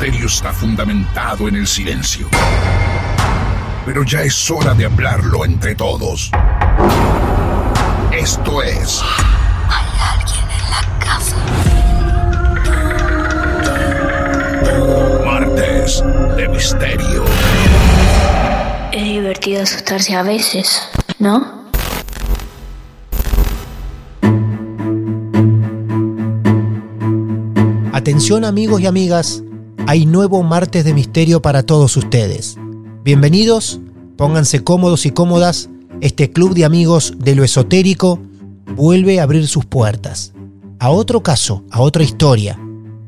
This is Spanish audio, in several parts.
Misterio está fundamentado en el silencio. Pero ya es hora de hablarlo entre todos. Esto es... Hay alguien en la casa. Martes de Misterio. Es divertido asustarse a veces, ¿no? Atención amigos y amigas, hay nuevo martes de misterio para todos ustedes. Bienvenidos, pónganse cómodos y cómodas, este club de amigos de lo esotérico vuelve a abrir sus puertas. A otro caso, a otra historia.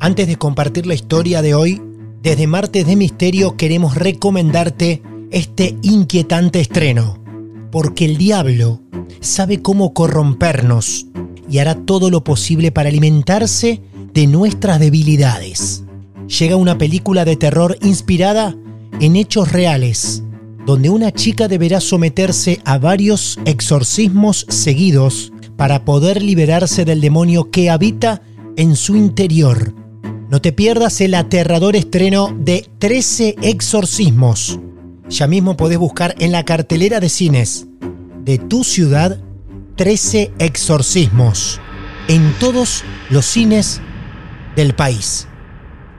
Antes de compartir la historia de hoy, desde Martes de Misterio queremos recomendarte este inquietante estreno, porque el diablo sabe cómo corrompernos y hará todo lo posible para alimentarse de nuestras debilidades llega una película de terror inspirada en hechos reales, donde una chica deberá someterse a varios exorcismos seguidos para poder liberarse del demonio que habita en su interior. No te pierdas el aterrador estreno de 13 exorcismos. Ya mismo podés buscar en la cartelera de cines de tu ciudad 13 exorcismos en todos los cines del país.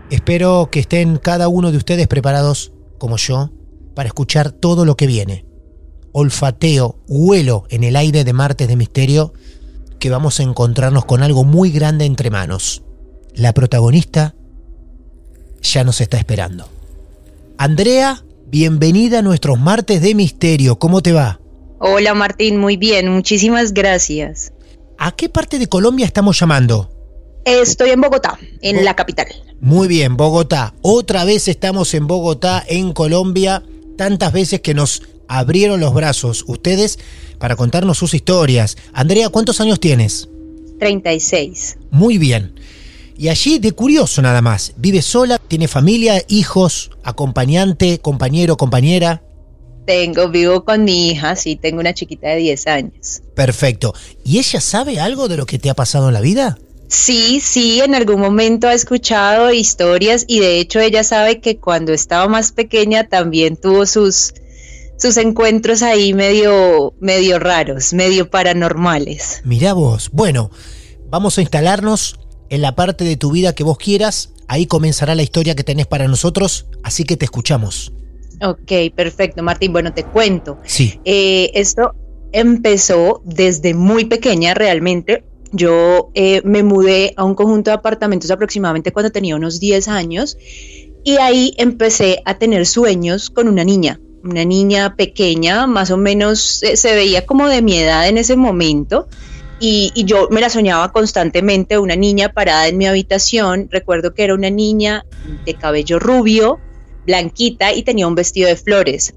Espero que estén cada uno de ustedes preparados, como yo, para escuchar todo lo que viene. Olfateo, huelo en el aire de martes de misterio que vamos a encontrarnos con algo muy grande entre manos. La protagonista ya nos está esperando. Andrea, bienvenida a nuestros martes de misterio. ¿Cómo te va? Hola Martín, muy bien, muchísimas gracias. ¿A qué parte de Colombia estamos llamando? Estoy en Bogotá, en la capital. Muy bien, Bogotá. Otra vez estamos en Bogotá, en Colombia. Tantas veces que nos abrieron los brazos ustedes para contarnos sus historias. Andrea, ¿cuántos años tienes? 36. Muy bien. Y allí, de curioso nada más, ¿vive sola? ¿Tiene familia, hijos, acompañante, compañero, compañera? Tengo, vivo con mi hija, sí, tengo una chiquita de 10 años. Perfecto. ¿Y ella sabe algo de lo que te ha pasado en la vida? Sí, sí, en algún momento ha escuchado historias y de hecho ella sabe que cuando estaba más pequeña también tuvo sus, sus encuentros ahí medio, medio raros, medio paranormales. Mirá vos, bueno, vamos a instalarnos en la parte de tu vida que vos quieras, ahí comenzará la historia que tenés para nosotros, así que te escuchamos. Ok, perfecto, Martín. Bueno, te cuento. Sí. Eh, esto empezó desde muy pequeña realmente yo eh, me mudé a un conjunto de apartamentos aproximadamente cuando tenía unos 10 años y ahí empecé a tener sueños con una niña, una niña pequeña, más o menos se veía como de mi edad en ese momento. Y, yo me la soñaba constantemente, una niña parada en mi habitación. Recuerdo que era una niña de cabello rubio, blanquita y tenía un vestido de flores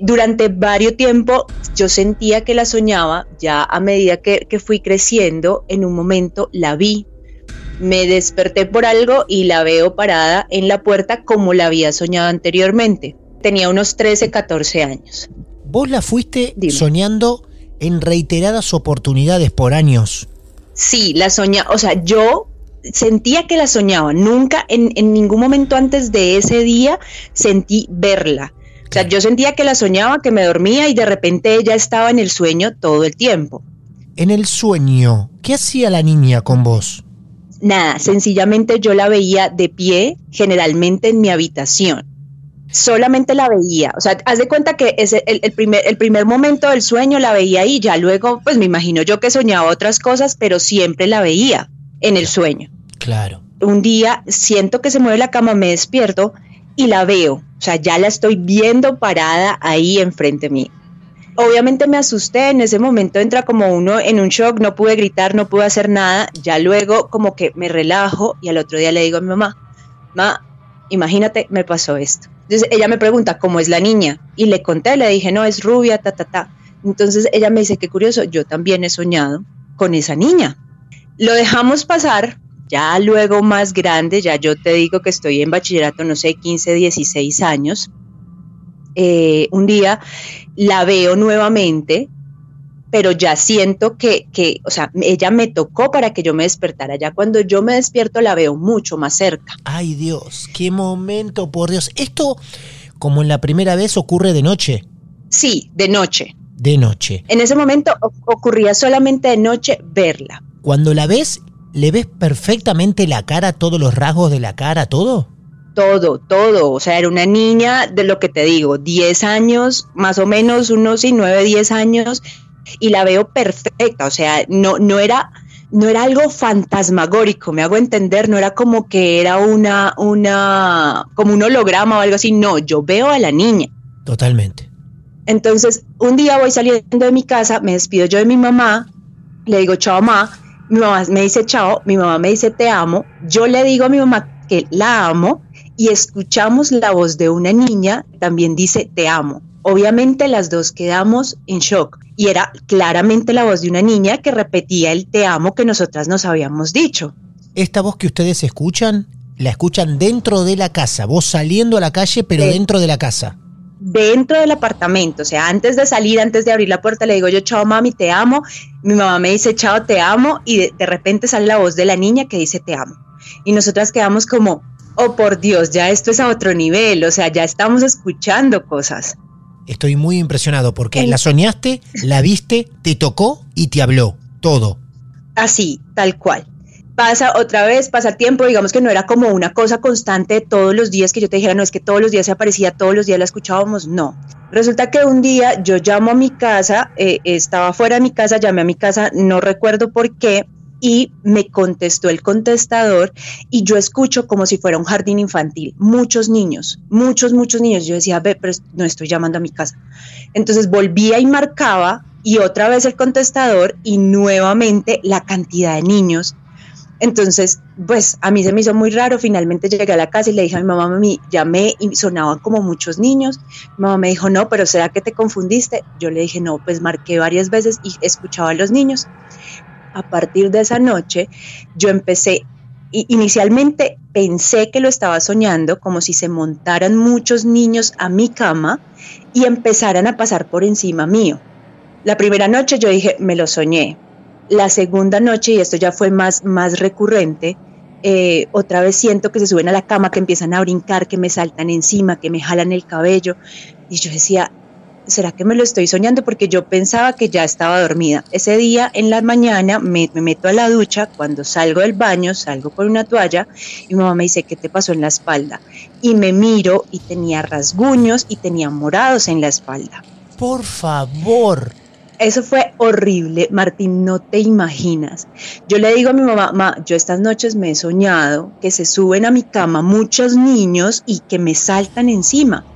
durante varios tiempo yo sentía que la soñaba, ya a medida que, fui creciendo, en un momento la vi, me desperté por algo y la veo parada en la puerta como la había soñado anteriormente. Tenía unos 13, 14 años. ¿Vos la fuiste soñando en reiteradas oportunidades por años? Sí, la soñaba, o sea, yo sentía que la soñaba, nunca en, en ningún momento antes de ese día sentí verla o sea, yo sentía que la soñaba, que me dormía y de repente ella estaba en el sueño todo el tiempo. En el sueño, ¿qué hacía la niña con vos? Nada, sencillamente yo la veía de pie, generalmente en mi habitación. solamente la veía. O sea, haz de cuenta que ese, el, el, primer, el primer momento del sueño la veía ahí, ya luego, pues me imagino yo que soñaba otras cosas, pero siempre la veía en el sueño. Claro. Un día siento que se mueve la cama, me despierto y la veo. O sea, ya la estoy viendo parada ahí enfrente mí. Obviamente me asusté, en ese momento entra como uno en un shock, no pude gritar, no pude hacer nada, ya luego como que me relajo y al otro día le digo a mi mamá, ma, imagínate, me pasó esto. Entonces ella me pregunta cómo es la niña y le conté, le dije, no, es rubia, ta, ta, ta. Entonces ella me dice, qué curioso, yo también he soñado con esa niña. Lo dejamos pasar, ya luego más grande, ya yo te digo que estoy en bachillerato, no sé, 15, 16 años. Eh, un día la veo nuevamente, pero ya siento que, que, o sea, ella me tocó para que yo me despertara. Ya cuando yo me despierto la veo mucho más cerca. Ay Dios, qué momento, por Dios. Esto, como en la primera vez, ocurre de noche. Sí, de noche. De noche. En ese momento ocurría solamente de noche verla. Cuando la ves, ¿le ves perfectamente la cara, todos los rasgos de la cara, todo? todo, todo. O sea, era una niña de lo que te digo, 10 años, más o menos, unos y 9, 10 años, y la veo perfecta. O sea, no, no era. No era algo fantasmagórico, me hago entender, no era como que era una, una, como un holograma o algo así, no, yo veo a la niña. Totalmente. Entonces, un día voy saliendo de mi casa, me despido yo de mi mamá, le digo chao mamá, mi mamá me dice chao, mi mamá me dice te amo, yo le digo a mi mamá que la amo y escuchamos la voz de una niña, también dice te amo. Obviamente las dos quedamos en shock y era claramente la voz de una niña que repetía el te amo que nosotras nos habíamos dicho. Esta voz que ustedes escuchan, la escuchan dentro de la casa, vos saliendo a la calle pero de, dentro de la casa. Dentro del apartamento, o sea, antes de salir, antes de abrir la puerta, le digo yo, chao mami, te amo. Mi mamá me dice, chao, te amo. Y de, de repente sale la voz de la niña que dice, te amo. Y nosotras quedamos como, oh por Dios, ya esto es a otro nivel, o sea, ya estamos escuchando cosas. Estoy muy impresionado porque la soñaste, la viste, te tocó y te habló, todo. Así, tal cual. Pasa otra vez, pasa tiempo, digamos que no era como una cosa constante todos los días que yo te dijera, no es que todos los días se aparecía, todos los días la escuchábamos, no. Resulta que un día yo llamo a mi casa, eh, estaba fuera de mi casa, llamé a mi casa, no recuerdo por qué, y me contestó el contestador y yo escucho como si fuera un jardín infantil, muchos niños, muchos, muchos niños. Yo decía, ve, pero no estoy llamando a mi casa. Entonces volvía y marcaba y otra vez el contestador y nuevamente la cantidad de niños. Entonces, pues a mí se me hizo muy raro. Finalmente llegué a la casa y le dije a mi mamá, mami, llamé y sonaban como muchos niños. Mi mamá me dijo, no, pero ¿será que te confundiste? Yo le dije, no, pues marqué varias veces y escuchaba a los niños a partir de esa noche, yo empecé, inicialmente pensé que lo estaba soñando, como si se montaran muchos niños a mi cama y empezaran a pasar por encima mío. La primera noche yo dije, me lo soñé. La segunda noche, y esto ya fue más, más recurrente, eh, otra vez siento que se suben a la cama, que empiezan a brincar, que me saltan encima, que me jalan el cabello. Y yo decía, ¿será que me lo estoy soñando? Porque yo pensaba que ya estaba dormida. Ese día en la mañana me, me, meto a la ducha, cuando salgo del baño salgo con una toalla y mi mamá me dice, ¿qué te pasó en la espalda? Y me miro y tenía rasguños y tenía morados en la espalda. Por favor. Eso fue horrible, Martín, no te imaginas. Yo le digo a mi mamá, ma, yo estas noches me he soñado que se suben a mi cama muchos niños y que me saltan encima.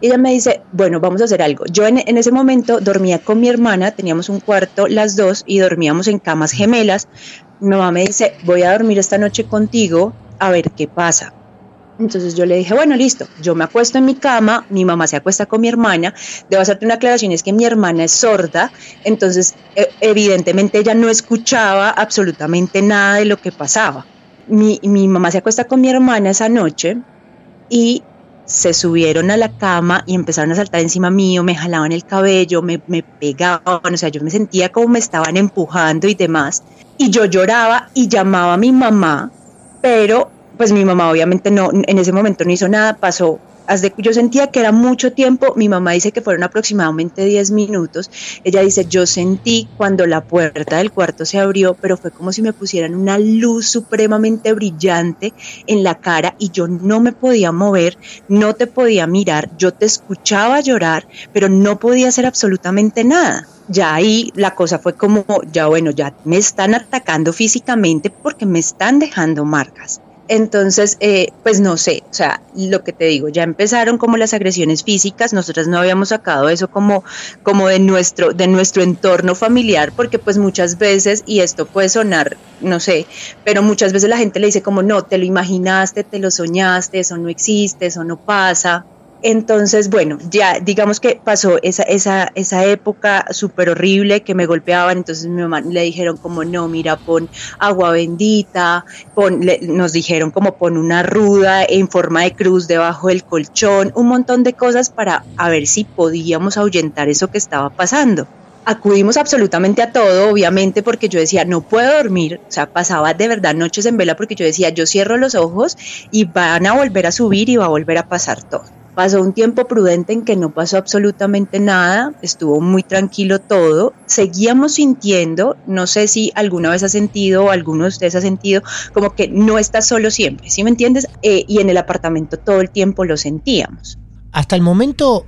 Ella me dice, bueno, vamos a hacer algo. Yo en, en, ese momento dormía con mi hermana, teníamos un cuarto las dos y dormíamos en camas gemelas. Mi mamá me dice, voy a dormir esta noche contigo a ver qué pasa. Entonces yo le dije, bueno, listo, yo me acuesto en mi cama, mi mamá se acuesta con mi hermana, debo hacerte una aclaración, es que mi hermana es sorda, entonces evidentemente ella no escuchaba absolutamente nada de lo que pasaba. Mi, mi mamá se acuesta con mi hermana esa noche y se subieron a la cama y empezaron a saltar encima mío, me jalaban el cabello, me, me, pegaban, o sea, yo me sentía como me estaban empujando y demás. Y yo lloraba y llamaba a mi mamá, pero pues mi mamá obviamente no, en ese momento no hizo nada, pasó yo sentía que era mucho tiempo, mi mamá dice que fueron aproximadamente 10 minutos, ella dice, yo sentí cuando la puerta del cuarto se abrió, pero fue como si me pusieran una luz supremamente brillante en la cara y yo no me podía mover, no te podía mirar, yo te escuchaba llorar, pero no podía hacer absolutamente nada ya ahí la cosa fue como, ya bueno, ya me están atacando físicamente porque me están dejando marcas. Entonces, eh, pues no sé, o sea, lo que te digo, ya empezaron como las agresiones físicas, nosotras no habíamos sacado eso como, como de, nuestro, de nuestro entorno familiar, porque pues muchas veces, y esto puede sonar, no sé, pero muchas veces la gente le dice como, no, te lo imaginaste, te lo soñaste, eso no existe, eso no pasa. Entonces, bueno, ya digamos que pasó esa, esa, esa época súper horrible que me golpeaban, entonces mi mamá le dijeron como no, mira, pon agua bendita, pon, nos dijeron como pon una ruda en forma de cruz debajo del colchón, un montón de cosas para a ver si podíamos ahuyentar eso que estaba pasando acudimos absolutamente a todo, obviamente, porque yo decía, no puedo dormir, o sea, pasaba de verdad noches en vela porque yo decía, yo cierro los ojos y van a volver a subir y va a volver a pasar todo. Pasó un tiempo prudente en que no pasó absolutamente nada, estuvo muy tranquilo todo. Seguíamos sintiendo, no sé si alguna vez ha sentido o alguno de ustedes ha sentido, como que no está solo siempre, ¿sí me entiendes? Eh, y en el apartamento todo el tiempo lo sentíamos. Hasta el momento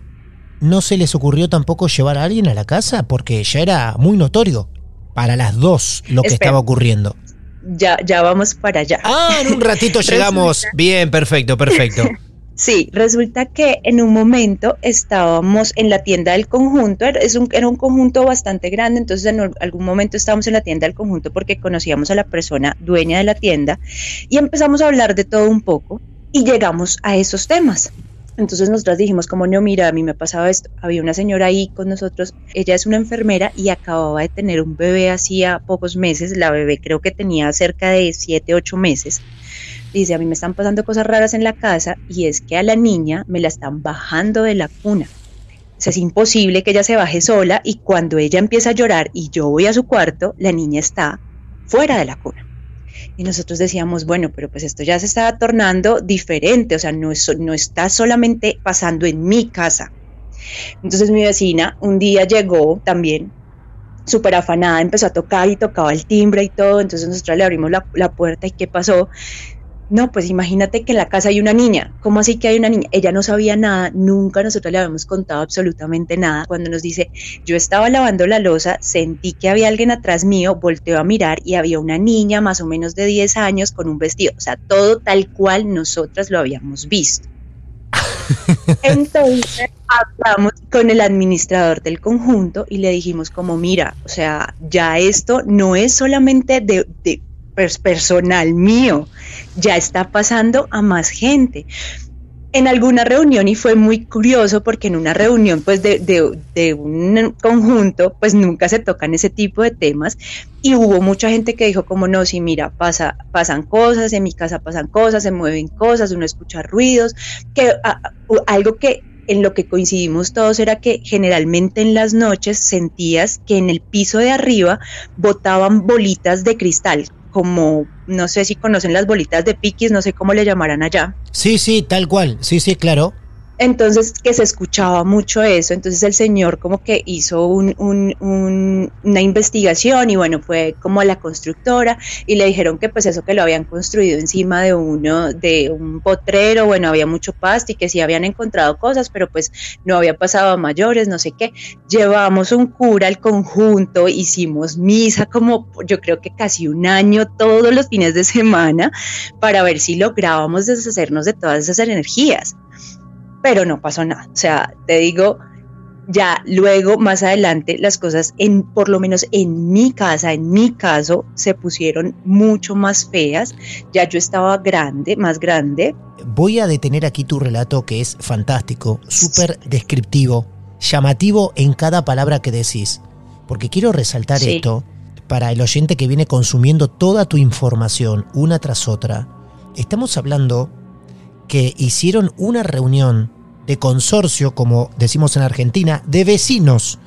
no se les ocurrió tampoco llevar a alguien a la casa porque ya era muy notorio para las dos lo que estaba ocurriendo. Ya, ya vamos para allá. Ah, en un ratito llegamos. Bien, perfecto, perfecto. Sí, resulta que en un momento estábamos en la tienda del conjunto, era un conjunto bastante grande, entonces en algún momento estábamos en la tienda del conjunto porque conocíamos a la persona dueña de la tienda y empezamos a hablar de todo un poco y llegamos a esos temas. Entonces nosotros dijimos como no, mira, a mí me pasaba esto. Había una señora ahí con nosotros, ella es una enfermera y acababa de tener un bebé hacía pocos meses, la bebé creo que tenía cerca de 7, 8 meses dice, a mí me están pasando cosas raras en la casa y es que a la niña me la están bajando de la cuna. Es imposible que ella se baje sola y cuando ella empieza a llorar y yo voy a su cuarto, la niña está fuera de la cuna. Y nosotros decíamos, bueno, pero pues esto ya se está tornando diferente, o sea, no, no está solamente pasando en mi casa. Entonces mi vecina un día llegó también súper afanada, empezó a tocar y tocaba el timbre y todo, entonces nosotros le abrimos la, la puerta y ¿qué pasó? No, pues imagínate que en la casa hay una niña. ¿Cómo así que hay una niña? Ella no sabía nada, nunca nosotros le habíamos contado absolutamente nada. Cuando nos dice, yo estaba lavando la losa, sentí que había alguien atrás mío, volteó a mirar y había una niña más o menos de 10 años con un vestido, o sea, todo tal cual nosotras lo habíamos visto. Entonces hablamos con el administrador del conjunto y le dijimos como, mira, o sea, ya esto no es solamente de, de personal mío, ya está pasando a más gente. En alguna reunión, y fue muy curioso porque en una reunión pues de, de, un conjunto pues nunca se tocan ese tipo de temas y hubo mucha gente que dijo como no, si mira, pasa, pasan cosas, en mi casa pasan cosas, se mueven cosas, uno escucha ruidos, que algo que en lo que coincidimos todos era que generalmente en las noches sentías que en el piso de arriba botaban bolitas de cristal, como, no sé si conocen las bolitas de piquis, no sé cómo le llamarán allá. Sí, sí, tal cual, sí, sí, claro. Entonces, que se escuchaba mucho eso, entonces el señor como que hizo una investigación y bueno, fue como a la constructora y le dijeron que pues eso que lo habían construido encima de uno, de un potrero, bueno, había mucho pasto y que sí habían encontrado cosas, pero pues no había pasado a mayores, no sé qué. Llevamos un cura al conjunto, hicimos misa como yo creo que casi un año todos los fines de semana para ver si lográbamos deshacernos de todas esas energías pero no pasó nada. O sea, te digo, ya luego, más adelante, las cosas, en, por lo menos en mi casa, en mi caso, se pusieron mucho más feas. Ya yo estaba grande, más grande. Voy a detener aquí tu relato que es fantástico, súper descriptivo, llamativo en cada palabra que decís. Porque quiero resaltar esto para el oyente que viene consumiendo toda tu información una tras otra. Estamos hablando que hicieron una reunión de consorcio, como decimos en Argentina, de vecinos,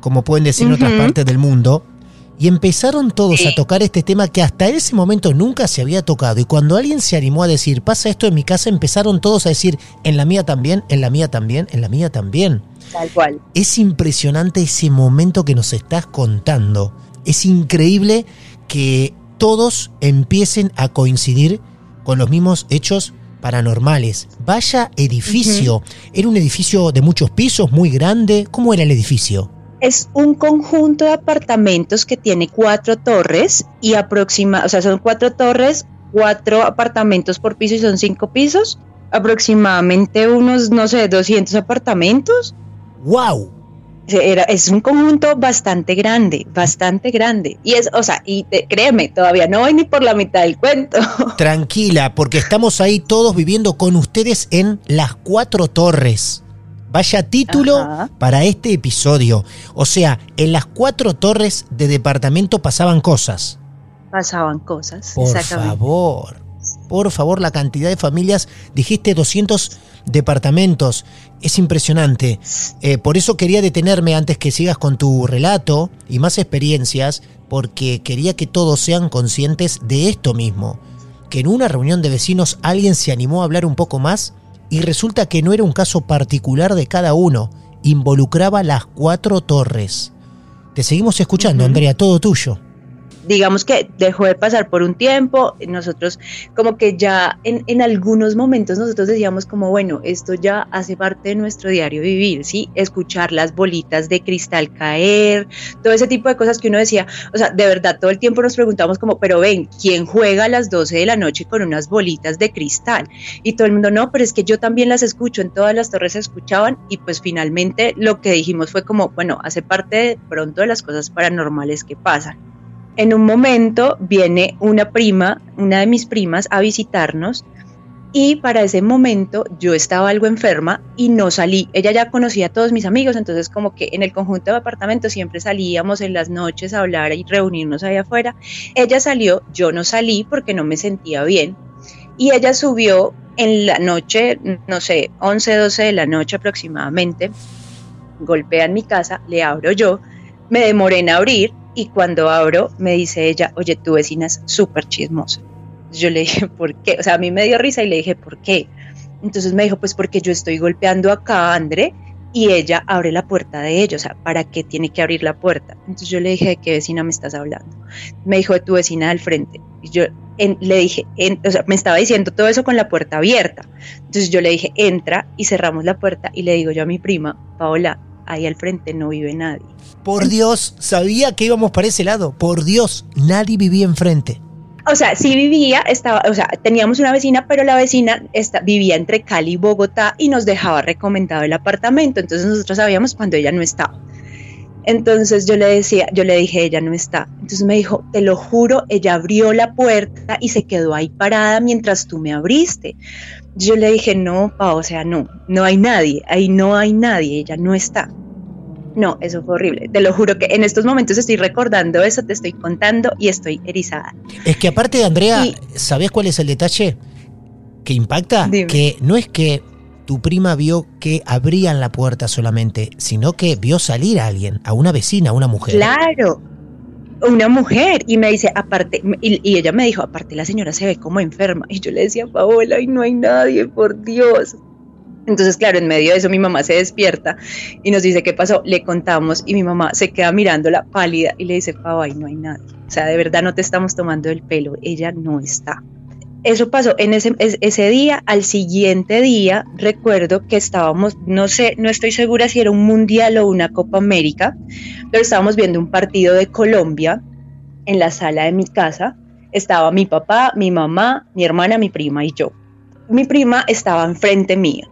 como pueden decir en otras partes del mundo, Y empezaron todos a tocar este tema que hasta ese momento nunca se había tocado. Y cuando alguien se animó a decir, pasa esto en mi casa, empezaron todos a decir, en la mía también, en la mía también, en la mía también. Tal cual. Es impresionante ese momento que nos estás contando. Es increíble que todos empiecen a coincidir con los mismos hechos paranormales. Vaya edificio. ¿Era un edificio de muchos pisos, muy grande? ¿Cómo era el edificio? Es un conjunto de apartamentos que tiene cuatro torres y aproxima, o sea, son cuatro torres, cuatro apartamentos por piso y son cinco pisos. Aproximadamente unos, no sé, 200 apartamentos. ¡Wow! Era, es un conjunto bastante grande, bastante grande. Y es, o sea, y créeme, todavía no voy ni por la mitad del cuento. Tranquila, porque estamos ahí todos viviendo con ustedes en las cuatro torres. Vaya título para este episodio. O sea, en las cuatro torres de departamento pasaban cosas. Pasaban cosas. Por favor, por favor, la cantidad de familias, dijiste 200 departamentos, es impresionante. Eh, por eso quería detenerme antes que sigas con tu relato y más experiencias, porque quería que todos sean conscientes de esto mismo, que en una reunión de vecinos alguien se animó a hablar un poco más y resulta que no era un caso particular de cada uno, involucraba las cuatro torres. Te seguimos escuchando, Andrea, todo tuyo digamos que dejó de pasar por un tiempo, nosotros como que ya en, en, algunos momentos nosotros decíamos como, bueno, esto ya hace parte de nuestro diario vivir, ¿sí? Escuchar las bolitas de cristal caer, todo ese tipo de cosas que uno decía, o sea, de verdad todo el tiempo nos preguntamos como, pero ven, ¿quién juega a las 12 de la noche con unas bolitas de cristal? Y todo el mundo, no, pero es que yo también las escucho, en todas las torres se escuchaban y pues finalmente lo que dijimos fue como, bueno, hace parte de pronto de las cosas paranormales que pasan en un momento viene una prima, una de mis primas, a visitarnos y para ese momento yo estaba algo enferma y no salí. Ella ya conocía a todos mis amigos, entonces como que en el conjunto de apartamentos siempre salíamos en las noches a hablar y reunirnos ahí afuera. Ella salió, yo no salí porque no me sentía bien y ella subió en la noche, no sé, 11, 12 de la noche aproximadamente, golpea en mi casa, le abro yo, me demoré en abrir y cuando abro me dice ella, oye, tu vecina es súper chismosa. Yo le dije, ¿por qué? O sea, a mí me dio risa y le dije, ¿por qué? Entonces me dijo, pues porque yo estoy golpeando acá, André, y ella abre la puerta de ella, o sea, ¿para qué tiene que abrir la puerta? Entonces yo le dije, ¿de qué vecina me estás hablando? Me dijo, de tu vecina del frente. Y yo le dije, o sea, me estaba diciendo todo eso con la puerta abierta. Entonces yo le dije, entra y cerramos la puerta y le digo yo a mi prima, Paola, ahí al frente no vive nadie. Por Dios, sabía que íbamos para ese lado. Por Dios, nadie vivía enfrente. O sea, sí vivía, estaba, o sea, teníamos una vecina, pero la vecina vivía entre Cali y Bogotá y nos dejaba recomendado el apartamento. Entonces nosotros sabíamos cuando ella no estaba. Entonces yo le decía, yo le dije, ella no está. Entonces me dijo, te lo juro, ella abrió la puerta y se quedó ahí parada mientras tú me abriste. Yo le dije, no, pa, o sea, no, no hay nadie, ahí no hay nadie, ella no está. No, eso fue horrible. Te lo juro que en estos momentos estoy recordando eso, te estoy contando y estoy erizada. Es que aparte, Andrea, ¿sabes cuál es el detalle que impacta? Que no es que tu prima vio que abrían la puerta solamente, sino que vio salir a alguien, a una vecina, a una mujer. Claro, una mujer. Y me dice, aparte, y, ella me dijo, aparte la señora se ve como enferma. Y yo le decía, Paola, y no hay nadie, por Dios. Entonces, claro, en medio de eso mi mamá se despierta y nos dice qué pasó, le contamos y mi mamá se queda mirándola pálida y le dice, Pau, ahí no hay nadie. O sea, de verdad no te estamos tomando el pelo, ella no está. Eso pasó en ese, ese día, al siguiente día recuerdo que estábamos, no sé, no estoy segura si era un mundial o una Copa América, pero estábamos viendo un partido de Colombia en la sala de mi casa. Estaba mi papá, mi mamá, mi hermana, mi prima y yo. Mi prima estaba enfrente mía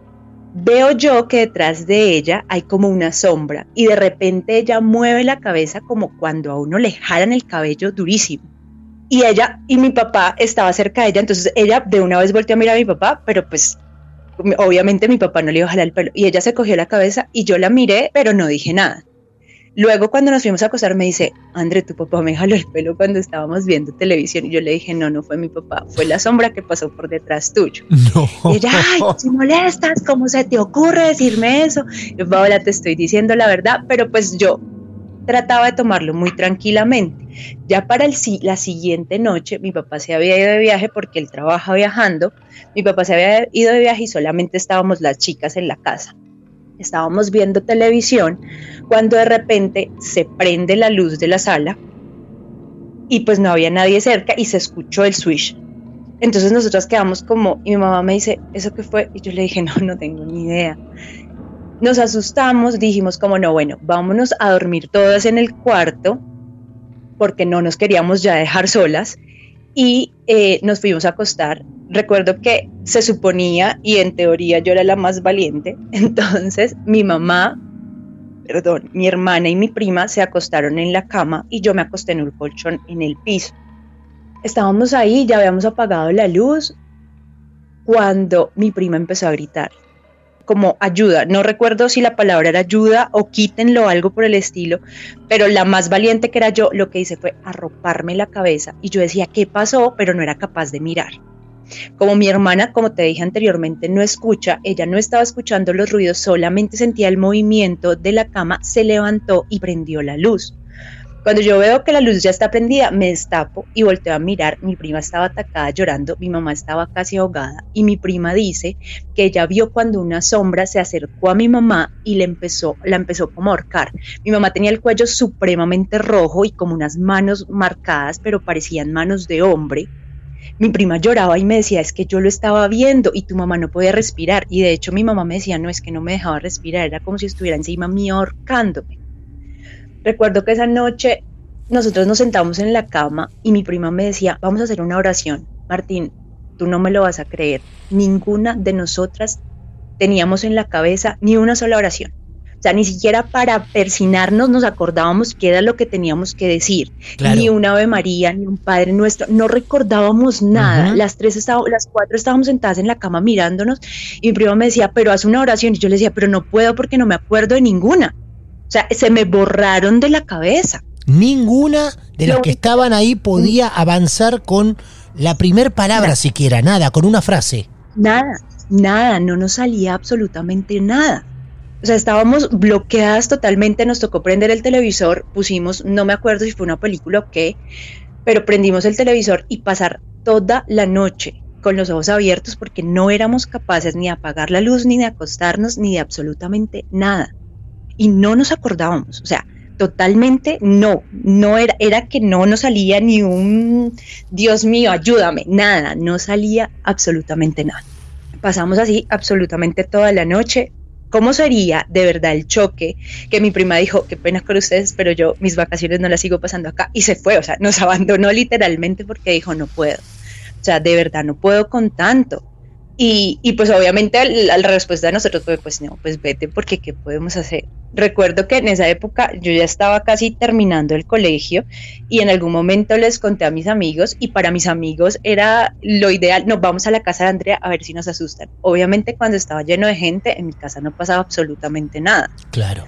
Veo yo que detrás de ella hay como una sombra y de repente ella mueve la cabeza como cuando a uno le jalan el cabello durísimo. Y ella y mi papá estaba cerca de ella, entonces ella de una vez volteó a mirar a mi papá, pero pues obviamente mi papá no le iba a jalar el pelo. Y ella se cogió la cabeza y yo la miré, pero no dije nada. Luego cuando nos fuimos a acostar me dice, André, tu papá me jaló el pelo cuando estábamos viendo televisión. Y yo le dije, no, no fue mi papá, fue la sombra que pasó por detrás tuyo. Y ella, ay, si molestas, ¿cómo se te ocurre decirme eso? Yo, Paola, te estoy diciendo la verdad, pero pues yo trataba de tomarlo muy tranquilamente. Ya para el, la siguiente noche, mi papá se había ido de viaje porque él trabaja viajando. Mi papá se había ido de viaje y solamente estábamos las chicas en la casa. Estábamos viendo televisión cuando de repente se prende la luz de la sala y pues no había nadie cerca y se escuchó el switch. Entonces nosotras quedamos como, y mi mamá me dice, ¿eso qué fue? Y yo le dije, no, no tengo ni idea. Nos asustamos, dijimos como, no, bueno, vámonos a dormir todas en el cuarto, porque no nos queríamos ya dejar solas, y eh, nos fuimos a acostar. Recuerdo que se suponía, y en teoría yo era la más valiente, entonces mi mamá, perdón, mi hermana y mi prima se acostaron en la cama y yo me acosté en un colchón en el piso. Estábamos ahí, ya habíamos apagado la luz, cuando mi prima empezó a gritar como ayuda. No recuerdo si la palabra era ayuda o quítenlo, algo por el estilo, pero la más valiente que era yo, lo que hice fue arroparme la cabeza y yo decía, ¿qué pasó? Pero no era capaz de mirar. Como mi hermana, como te dije anteriormente, no escucha, ella no estaba escuchando los ruidos, solamente sentía el movimiento de la cama, se levantó y prendió la luz. Cuando yo veo que la luz ya está prendida, me destapo y volteo a mirar. Mi prima estaba atacada llorando, mi mamá estaba casi ahogada y mi prima dice que ella vio cuando una sombra se acercó a mi mamá y le empezó, la empezó como a ahorcar. Mi mamá tenía el cuello supremamente rojo y como unas manos marcadas, pero parecían manos de hombre. Mi prima lloraba y me decía, es que yo lo estaba viendo y tu mamá no podía respirar. Y de hecho mi mamá me decía, no, es que no me dejaba respirar, era como si estuviera encima mío ahorcándome. Recuerdo que esa noche nosotros nos sentamos en la cama y mi prima me decía, vamos a hacer una oración. Martín, tú no me lo vas a creer. Ninguna de nosotras teníamos en la cabeza ni una sola oración. O sea, ni siquiera para persinarnos nos acordábamos qué era lo que teníamos que decir. Ni una Ave María, ni un Padre Nuestro. No recordábamos nada. Las tres estábamos, las cuatro estábamos sentadas en la cama mirándonos y mi prima me decía, pero haz una oración. Y yo le decía, pero no puedo porque no me acuerdo de ninguna. O sea, se me borraron de la cabeza. Ninguna de las que estaban ahí podía avanzar con la primer palabra siquiera, nada, con una frase. Nada, nada, no nos salía absolutamente nada. O sea, estábamos bloqueadas totalmente, nos tocó prender el televisor, pusimos, no me acuerdo si fue una película o qué, pero prendimos el televisor y pasar toda la noche con los ojos abiertos porque no éramos capaces ni de apagar la luz, ni de acostarnos, ni de absolutamente nada y no nos acordábamos, o sea, totalmente no, no era, era que no nos salía ni un Dios mío, ayúdame, nada, no salía absolutamente nada. Pasamos así absolutamente toda la noche. ¿Cómo sería de verdad el choque? Que mi prima dijo, qué pena con ustedes, pero yo mis vacaciones no las sigo pasando acá y se fue, o sea, nos abandonó literalmente porque dijo, no puedo. O sea, de verdad no puedo con tanto. Y, y, pues obviamente la, respuesta de nosotros fue, pues no, pues vete porque ¿qué podemos hacer? Recuerdo que en esa época yo ya estaba casi terminando el colegio y en algún momento les conté a mis amigos y para mis amigos era lo ideal, nos vamos a la casa de Andrea a ver si nos asustan. Obviamente cuando estaba lleno de gente en mi casa no pasaba absolutamente nada. Claro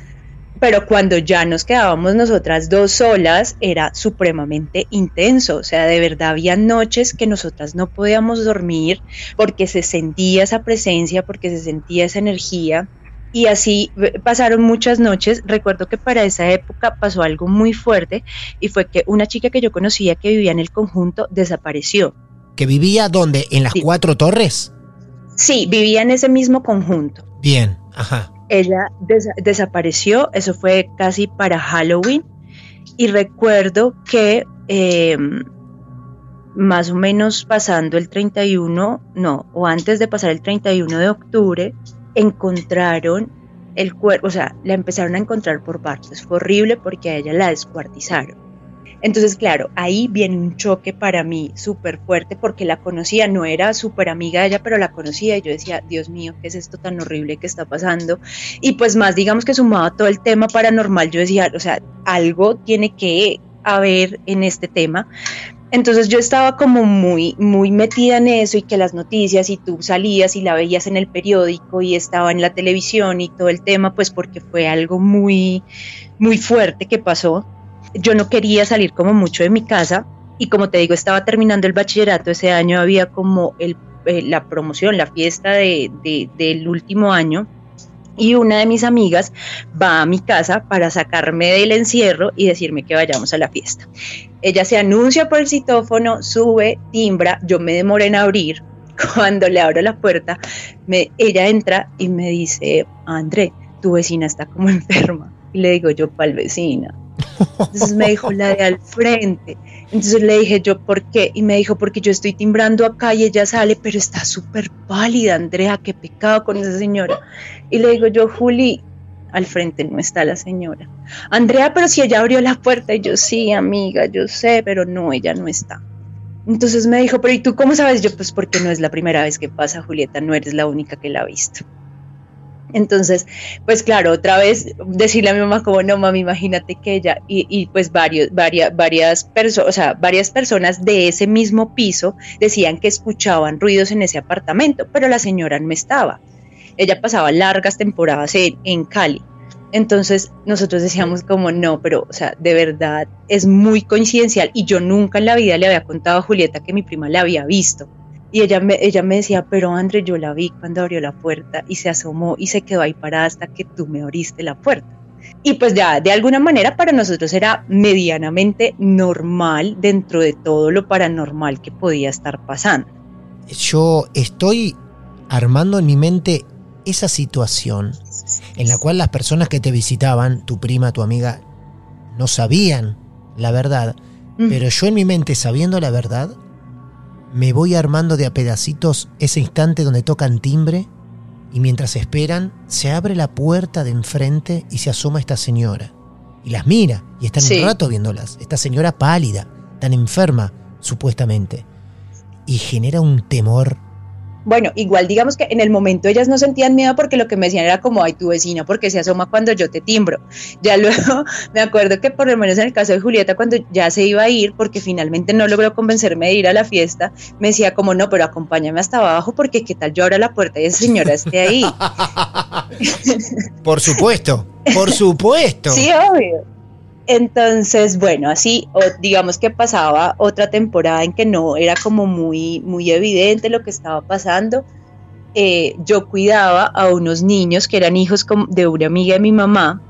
pero cuando ya nos quedábamos nosotras dos solas era supremamente intenso, o sea, de verdad había noches que nosotras no podíamos dormir porque se sentía esa presencia, porque se sentía esa energía. Y así eh, pasaron muchas noches. Recuerdo que para esa época pasó algo muy fuerte y fue que una chica que yo conocía que vivía en el conjunto desapareció. ¿Que vivía dónde? ¿En las cuatro torres? Sí, vivía en ese mismo conjunto. Bien, ajá ella desapareció, eso fue casi para Halloween, y recuerdo que em, más o menos pasando el 31, no, o antes de pasar el 31 de octubre, encontraron el cuerpo, o sea, la empezaron a encontrar por partes. Fue horrible porque a ella la descuartizaron. Entonces, claro, ahí viene un choque para mí súper fuerte porque la conocía, no era súper amiga de ella, pero la conocía y yo decía, Dios mío, ¿qué es esto tan horrible que está pasando? Y pues más, digamos que sumaba todo el tema paranormal, yo decía, o sea, algo tiene que haber en este tema. Entonces yo estaba como muy, muy metida en eso y que las noticias y tú salías y la veías en el periódico y estaba en la televisión y todo el tema, pues porque fue algo muy, muy fuerte que pasó yo no quería salir como mucho de mi casa y como te digo, estaba terminando el bachillerato, ese año había como eh, la promoción, la fiesta de, del último año y una de mis amigas va a mi casa para sacarme del encierro y decirme que vayamos a la fiesta. Ella se anuncia por el citófono, sube, timbra, yo me demoré en abrir. Cuando le abro la puerta, me, ella entra y me dice, André, tu vecina está como enferma. Y le digo yo, ¿cuál vecina? Entonces me dijo la de al frente. Entonces le dije yo, ¿por qué? Y me dijo, porque yo estoy timbrando acá y ella sale, pero está súper pálida, Andrea, qué pecado con esa señora. Y le digo yo, Juli, al frente no está la señora. Andrea, pero si ella abrió la puerta y yo, sí, amiga, yo sé, pero no, ella no está. Entonces me dijo, pero ¿y tú cómo sabes? Yo, pues porque no es la primera vez que pasa, Julieta, no eres la única que la ha visto. Entonces, pues claro, otra vez decirle a mi mamá como, no, mami, imagínate que ella, y, pues varios, varias, varias personas, o sea, varias personas de ese mismo piso decían que escuchaban ruidos en ese apartamento, pero la señora no estaba. Ella pasaba largas temporadas en, en Cali. Entonces nosotros decíamos como no, pero o sea, de verdad es muy coincidencial y yo nunca en la vida le había contado a Julieta que mi prima la había visto. Y ella me, ella me decía, pero André, yo la vi cuando abrió la puerta y se asomó y se quedó ahí parada hasta que tú me abriste la puerta. Y pues ya, de alguna manera para nosotros era medianamente normal dentro de todo lo paranormal que podía estar pasando. Yo estoy armando en mi mente esa situación en la cual las personas que te visitaban, tu prima, tu amiga, no sabían la verdad, pero yo en mi mente, sabiendo la verdad, me voy armando de a pedacitos ese instante donde tocan timbre y mientras esperan, se abre la puerta de enfrente y se asoma esta señora. Y las mira y están un rato viéndolas. Esta señora pálida, tan enferma, supuestamente. Y genera un temor bueno, igual digamos que en el momento ellas no sentían miedo porque lo que me decían era como, ay, tu vecina, porque se asoma cuando yo te timbro. Ya luego me acuerdo que por lo menos en el caso de Julieta, cuando ya se iba a ir, porque finalmente no logró convencerme de ir a la fiesta, me decía como, no, pero acompáñame hasta abajo porque qué tal yo abra la puerta y esa señora esté ahí. por supuesto, por supuesto. Sí, obvio. Entonces, bueno, así digamos que pasaba otra temporada en que no era como muy, muy evidente lo que estaba pasando. Eh, yo cuidaba a unos niños que eran hijos de una amiga de mi mamá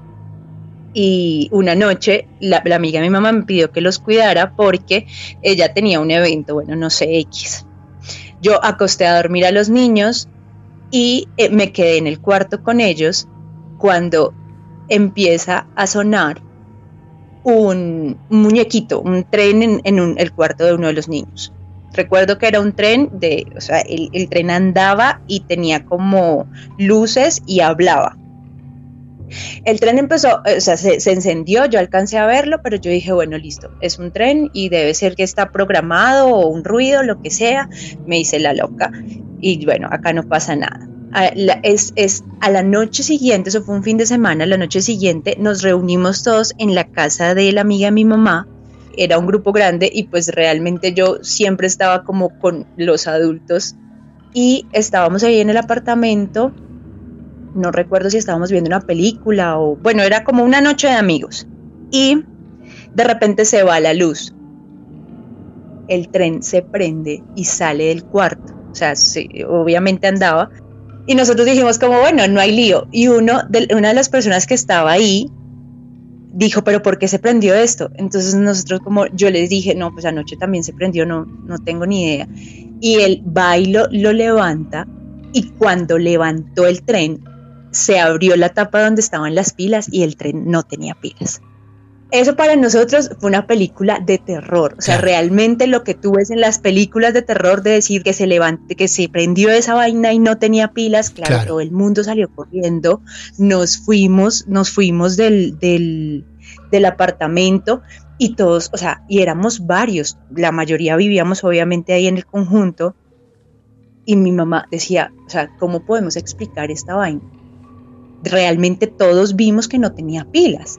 y una noche la, amiga de mi mamá me pidió que los cuidara porque ella tenía un evento, bueno, no sé, X. Yo acosté a dormir a los niños y eh, me quedé en el cuarto con ellos cuando empieza a sonar un, muñequito, un tren en, el cuarto de uno de los niños. Recuerdo que era un tren de, o sea, el, tren andaba y tenía como luces y hablaba. El tren empezó, o sea, se, se, encendió, yo alcancé a verlo, pero yo dije, bueno, listo, es un tren y debe ser que está programado o un ruido, lo que sea. Me hice la loca y bueno, acá no pasa nada a la, es, es, a la noche siguiente, eso fue un fin de semana, la noche siguiente nos reunimos todos en la casa de la amiga de mi mamá, era un grupo grande y pues realmente yo siempre estaba como con los adultos y estábamos ahí en el apartamento, no recuerdo si estábamos viendo una película o bueno, era como una noche de amigos y de repente se va la luz, el tren se prende y sale del cuarto, o sea, obviamente andaba y nosotros dijimos como, bueno, no hay lío. Y uno de, una de las personas que estaba ahí dijo, pero ¿por qué se prendió esto? Entonces nosotros como, yo les dije, no, pues anoche también se prendió, no, no tengo ni idea. Y el bailo lo levanta y cuando levantó el tren, se abrió la tapa donde estaban las pilas y el tren no tenía pilas eso para nosotros fue una película de terror. O sea, realmente lo que tú ves en las películas de terror de decir que se levante, que se prendió esa vaina y no tenía pilas, claro, todo el mundo salió corriendo, nos fuimos, nos fuimos del, del, del apartamento y todos, o sea, y éramos varios, la mayoría vivíamos obviamente ahí en el conjunto y mi mamá decía, o sea, ¿cómo podemos explicar esta vaina? Realmente todos vimos que no tenía pilas.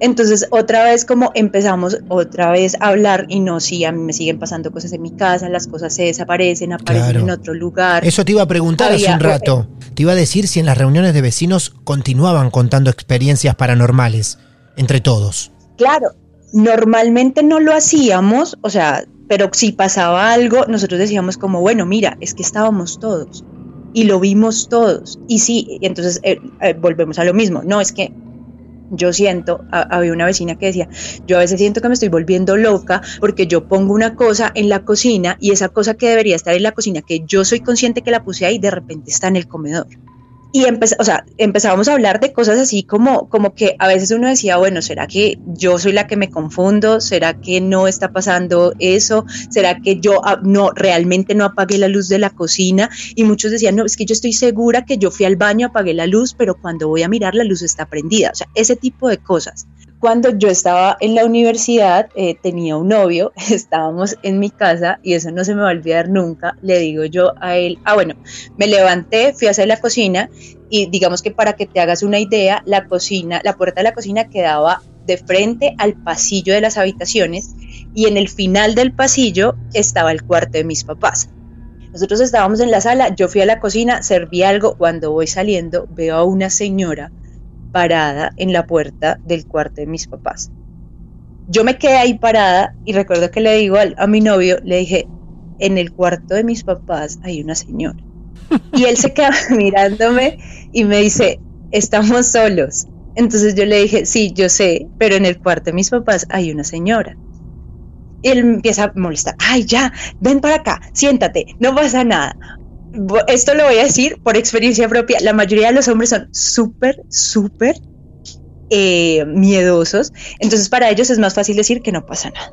Entonces, otra vez como empezamos otra vez a hablar y no, sí, a mí me siguen pasando cosas en mi casa, las cosas se desaparecen, aparecen en otro lugar. Eso te iba a preguntar hace un rato. Te iba a decir si en las reuniones de vecinos continuaban contando experiencias paranormales entre todos. Claro, normalmente no lo hacíamos, o sea, pero si pasaba algo, nosotros decíamos como, bueno, mira, es que estábamos todos y lo vimos todos. Y sí, entonces eh, eh, volvemos a lo mismo. No, es que yo siento, había una vecina que decía, yo a veces siento que me estoy volviendo loca porque yo pongo una cosa en la cocina y esa cosa que debería estar en la cocina, que yo soy consciente que la puse ahí, de repente está en el comedor y o sea, empezábamos a hablar de cosas así como, como que a veces uno decía, bueno, ¿será que yo soy la que me confundo? ¿Será que no está pasando eso? ¿Será que yo ah, no realmente no apagué la luz de la cocina? Y muchos decían, no, es que yo estoy segura que yo fui al baño, apagué la luz, pero cuando voy a mirar la luz está prendida. O sea, ese tipo de cosas. Cuando yo estaba en la universidad, eh, tenía un novio, estábamos en mi casa y eso no se me va a olvidar nunca. Le digo yo a él, ah, bueno, me levanté, fui a hacer la cocina y digamos que para que te hagas una idea, la cocina, la puerta de la cocina quedaba de frente al pasillo de las habitaciones y en el final del pasillo estaba el cuarto de mis papás. Nosotros estábamos en la sala, yo fui a la cocina, serví algo, cuando voy saliendo veo a una señora parada en la puerta del cuarto de mis papás. Yo me quedé ahí parada y recuerdo que le digo a, mi novio, le dije, en el cuarto de mis papás hay una señora. Y él se queda mirándome y me dice, estamos solos. Entonces yo le dije, sí, yo sé, pero en el cuarto de mis papás hay una señora. Y él empieza a molestar, ay, ya, ven para acá, siéntate, no pasa nada esto lo voy a decir por experiencia propia, la mayoría de los hombres son súper, súper eh, miedosos, entonces para ellos es más fácil decir que no pasa nada.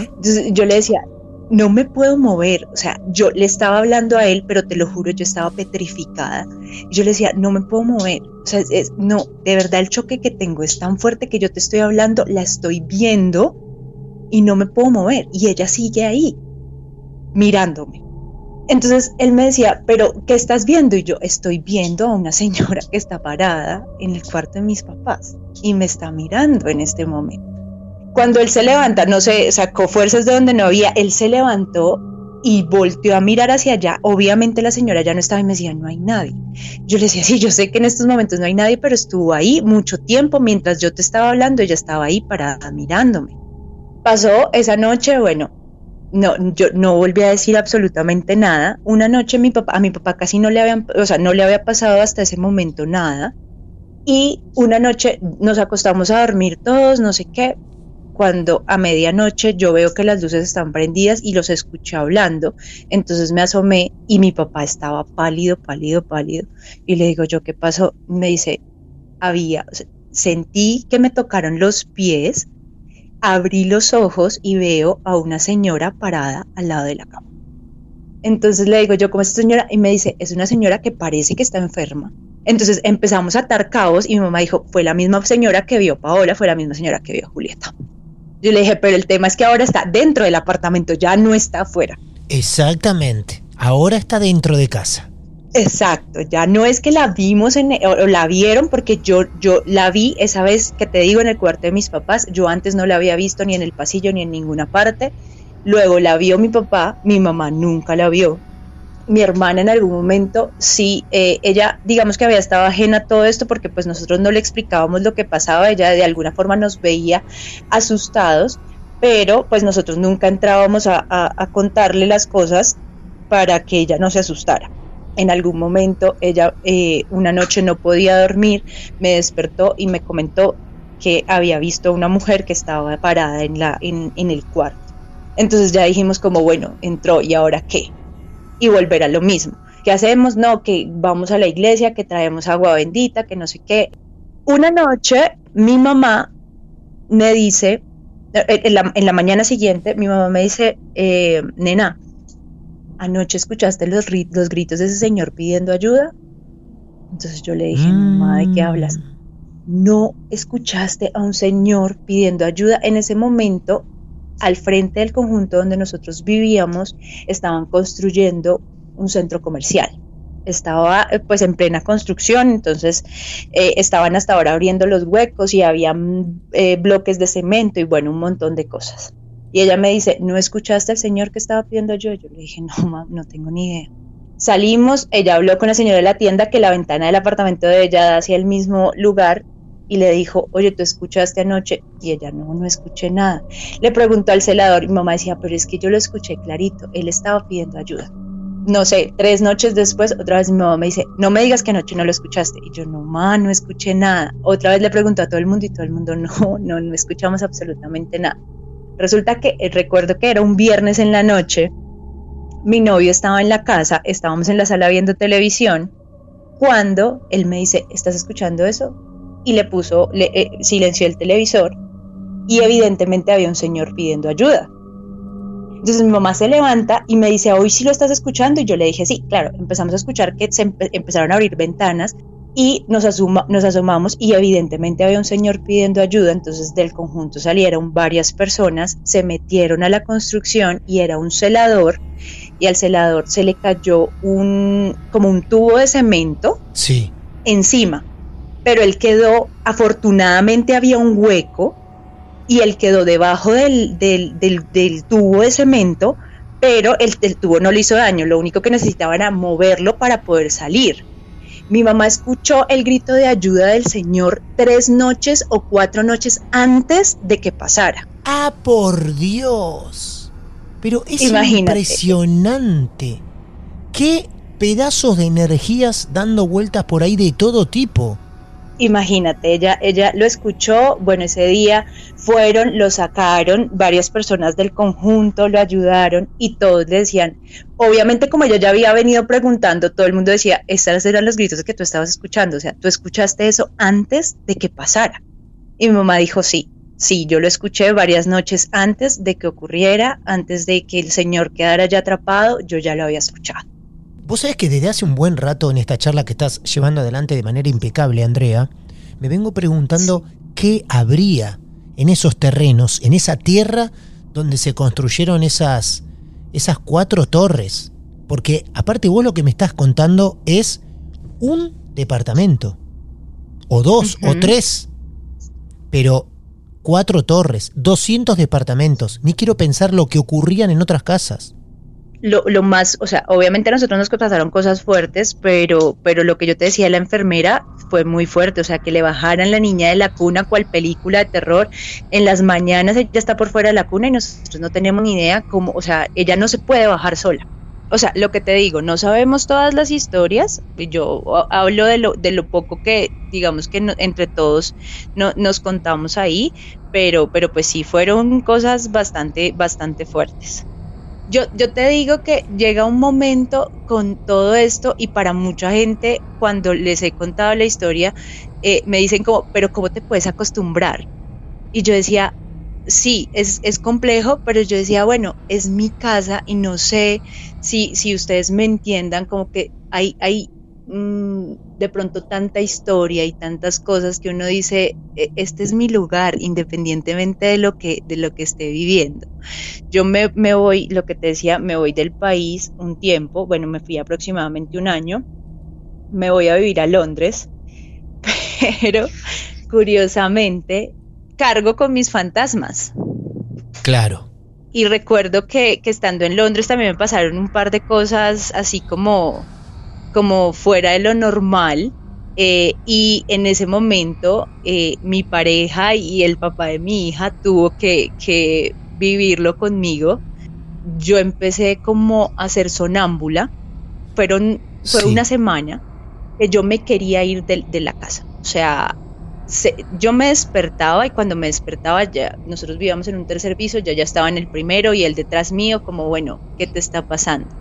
Entonces yo le decía, no me puedo mover, o sea, yo le estaba hablando a él, pero te lo juro, yo estaba petrificada. yo le decía, no me puedo mover, o sea, no, de verdad el choque que tengo es tan fuerte que yo te estoy hablando, la estoy viendo y no me puedo mover. Y ella sigue ahí, mirándome. Entonces él me decía, pero ¿qué estás viendo? Y yo estoy viendo a una señora que está parada en el cuarto de mis papás y me está mirando en este momento. Cuando él se levanta, no sé, sacó fuerzas de donde no había, él se levantó y volteó a mirar hacia allá. Obviamente la señora ya no estaba y me decía, no hay nadie. Yo le decía, sí, yo sé que en estos momentos no hay nadie, pero estuvo ahí mucho tiempo mientras yo te estaba hablando, ella estaba ahí parada mirándome. Pasó esa noche, bueno, no, yo no volví a decir absolutamente nada. Una noche a mi papá casi no le habían, o sea, no le había pasado hasta ese momento nada. Y una noche nos acostamos a dormir todos, no sé qué. Cuando a medianoche yo veo que las luces están prendidas y los escuché hablando, entonces me asomé y mi papá estaba pálido, pálido, pálido. Y le digo yo, ¿qué pasó? Me dice, había, sentí que me tocaron los pies Abrí los ojos y veo a una señora parada al lado de la cama. Entonces le digo yo, ¿cómo es esta señora? Y me dice, es una señora que parece que está enferma. Entonces empezamos a atar caos y mi mamá dijo, fue la misma señora que vio Paola, fue la misma señora que vio Julieta. Yo le dije, pero el tema es que ahora está dentro del apartamento, ya no está afuera. Exactamente, ahora está dentro de casa. Exacto, ya no es que la vimos en, o, la vieron porque yo, yo la vi esa vez que te digo en el cuarto de mis papás, yo antes no la había visto ni en el pasillo ni en ninguna parte, luego la vio mi papá, mi mamá nunca la vio, mi hermana en algún momento sí, eh, ella digamos que había estado ajena a todo esto porque pues nosotros no le explicábamos lo que pasaba, ella de alguna forma nos veía asustados, pero pues nosotros nunca entrábamos a, a contarle las cosas para que ella no se asustara en algún momento ella eh, una noche no podía dormir, me despertó y me comentó que había visto una mujer que estaba parada en, la, en, el cuarto. Entonces ya dijimos como, bueno, entró y ahora qué? Y volver a lo mismo. ¿Qué hacemos? No, que vamos a la iglesia, que traemos agua bendita, que no sé qué. Una noche mi mamá me dice, eh, en la, en la mañana siguiente, mi mamá me dice, eh, nena, anoche escuchaste los, los gritos de ese señor pidiendo ayuda. Entonces yo le dije, mamá, ¿de qué hablas? Mm. No escuchaste a un señor pidiendo ayuda. En ese momento, al frente del conjunto donde nosotros vivíamos, estaban construyendo un centro comercial. Estaba eh, pues en plena construcción, entonces eh, estaban hasta ahora abriendo los huecos y había eh, bloques de cemento y bueno, un montón de cosas. Y ella me dice, ¿no escuchaste al señor que estaba pidiendo yo? Yo le dije, no, mamá, no tengo ni idea. Salimos, ella habló con la señora de la tienda que la ventana del apartamento de ella da hacia el mismo lugar y le dijo, oye, ¿tú escuchaste anoche? Y ella, no, no escuché nada. Le preguntó al celador y mamá decía, pero es que yo lo escuché clarito, él estaba pidiendo ayuda. no sé, tres noches después, otra vez mi mamá me dice, no me digas que anoche no lo escuchaste. Y yo, no, ma, no escuché nada. Otra vez le pregunto a todo el mundo y todo el mundo, no, no, no escuchamos absolutamente nada. Resulta que eh, recuerdo que era un viernes en la noche, mi novio estaba en la casa, estábamos en la sala viendo televisión, cuando él me dice, ¿estás escuchando eso? Y le puso, le, eh, silenció el televisor y evidentemente había un señor pidiendo ayuda. Entonces mi mamá se levanta y me dice, hoy sí lo estás escuchando. Y yo le dije, sí, claro, empezamos a escuchar que se empezaron a abrir ventanas y nos, nos asomamos y evidentemente había un señor pidiendo ayuda. Entonces del conjunto salieron varias personas, se metieron a la construcción y era un celador y al celador se le cayó un como un tubo de cemento sí. encima. Pero él quedó, afortunadamente había un hueco y él quedó debajo del, tubo de cemento, pero el, el, tubo no le hizo daño, lo único que necesitaba era moverlo para poder salir. Mi mamá escuchó el grito de ayuda del Señor tres noches o cuatro noches antes de que pasara. ¡Ah, por Dios! Pero es impresionante. ¿Qué pedazos de energías dando vueltas por ahí de todo tipo? Imagínate, ella, ella lo escuchó, bueno, ese día fueron, lo sacaron, varias personas del conjunto lo ayudaron y todos le decían, obviamente como yo ya había venido preguntando, todo el mundo decía, estos eran los gritos que tú estabas escuchando, o sea, tú escuchaste eso antes de que pasara. Y mi mamá dijo, sí, sí, yo lo escuché varias noches antes de que ocurriera, antes de que el señor quedara ya atrapado, yo ya lo había escuchado. Vos sabés que desde hace un buen rato en esta charla que estás llevando adelante de manera impecable, Andrea, me vengo preguntando qué habría en esos terrenos, en esa tierra donde se construyeron esas, esas cuatro torres. Porque aparte vos lo que me estás contando es un departamento, o dos, o tres, pero cuatro torres, 200 departamentos. Ni quiero pensar lo que ocurrían en otras casas lo, más, o sea, obviamente a nosotros nos pasaron cosas fuertes, pero, pero lo que yo te decía la enfermera fue muy fuerte, o sea, que le bajaran la niña de la cuna, cual película de terror, en las mañanas ella está por fuera de la cuna y nosotros no tenemos ni idea cómo, o sea, ella no se puede bajar sola. O sea, lo que te digo, no sabemos todas las historias, yo hablo de lo, de lo poco que, digamos que entre todos no, nos contamos ahí, pero, pero pues sí fueron cosas bastante, bastante fuertes. Yo, te digo que llega un momento con todo esto y para mucha gente cuando les he contado la historia eh, me dicen como, pero ¿cómo te puedes acostumbrar? Y yo decía, sí, es, es, complejo, pero yo decía, bueno, es mi casa y no sé si, si ustedes me entiendan, como que hay, hay Mm, de pronto tanta historia y tantas cosas que uno dice, e, este es mi lugar, independientemente de lo que, de lo que esté viviendo. Yo me, me voy, lo que te decía, me voy del país un tiempo, bueno, me fui aproximadamente un año, me voy a vivir a Londres, pero curiosamente cargo con mis fantasmas. Claro. Y recuerdo que, que estando en Londres también me pasaron un par de cosas así como como fuera de lo normal. Eh, y en ese momento eh, mi pareja y el papá de mi hija tuvo que, vivirlo conmigo. Yo empecé como a ser sonámbula. Fueron, fue una semana que yo me quería ir de, la casa. O sea, yo me despertaba y cuando me despertaba ya, nosotros vivíamos en un tercer piso, yo ya estaba en el primero y él detrás mío como, bueno, ¿qué te está pasando?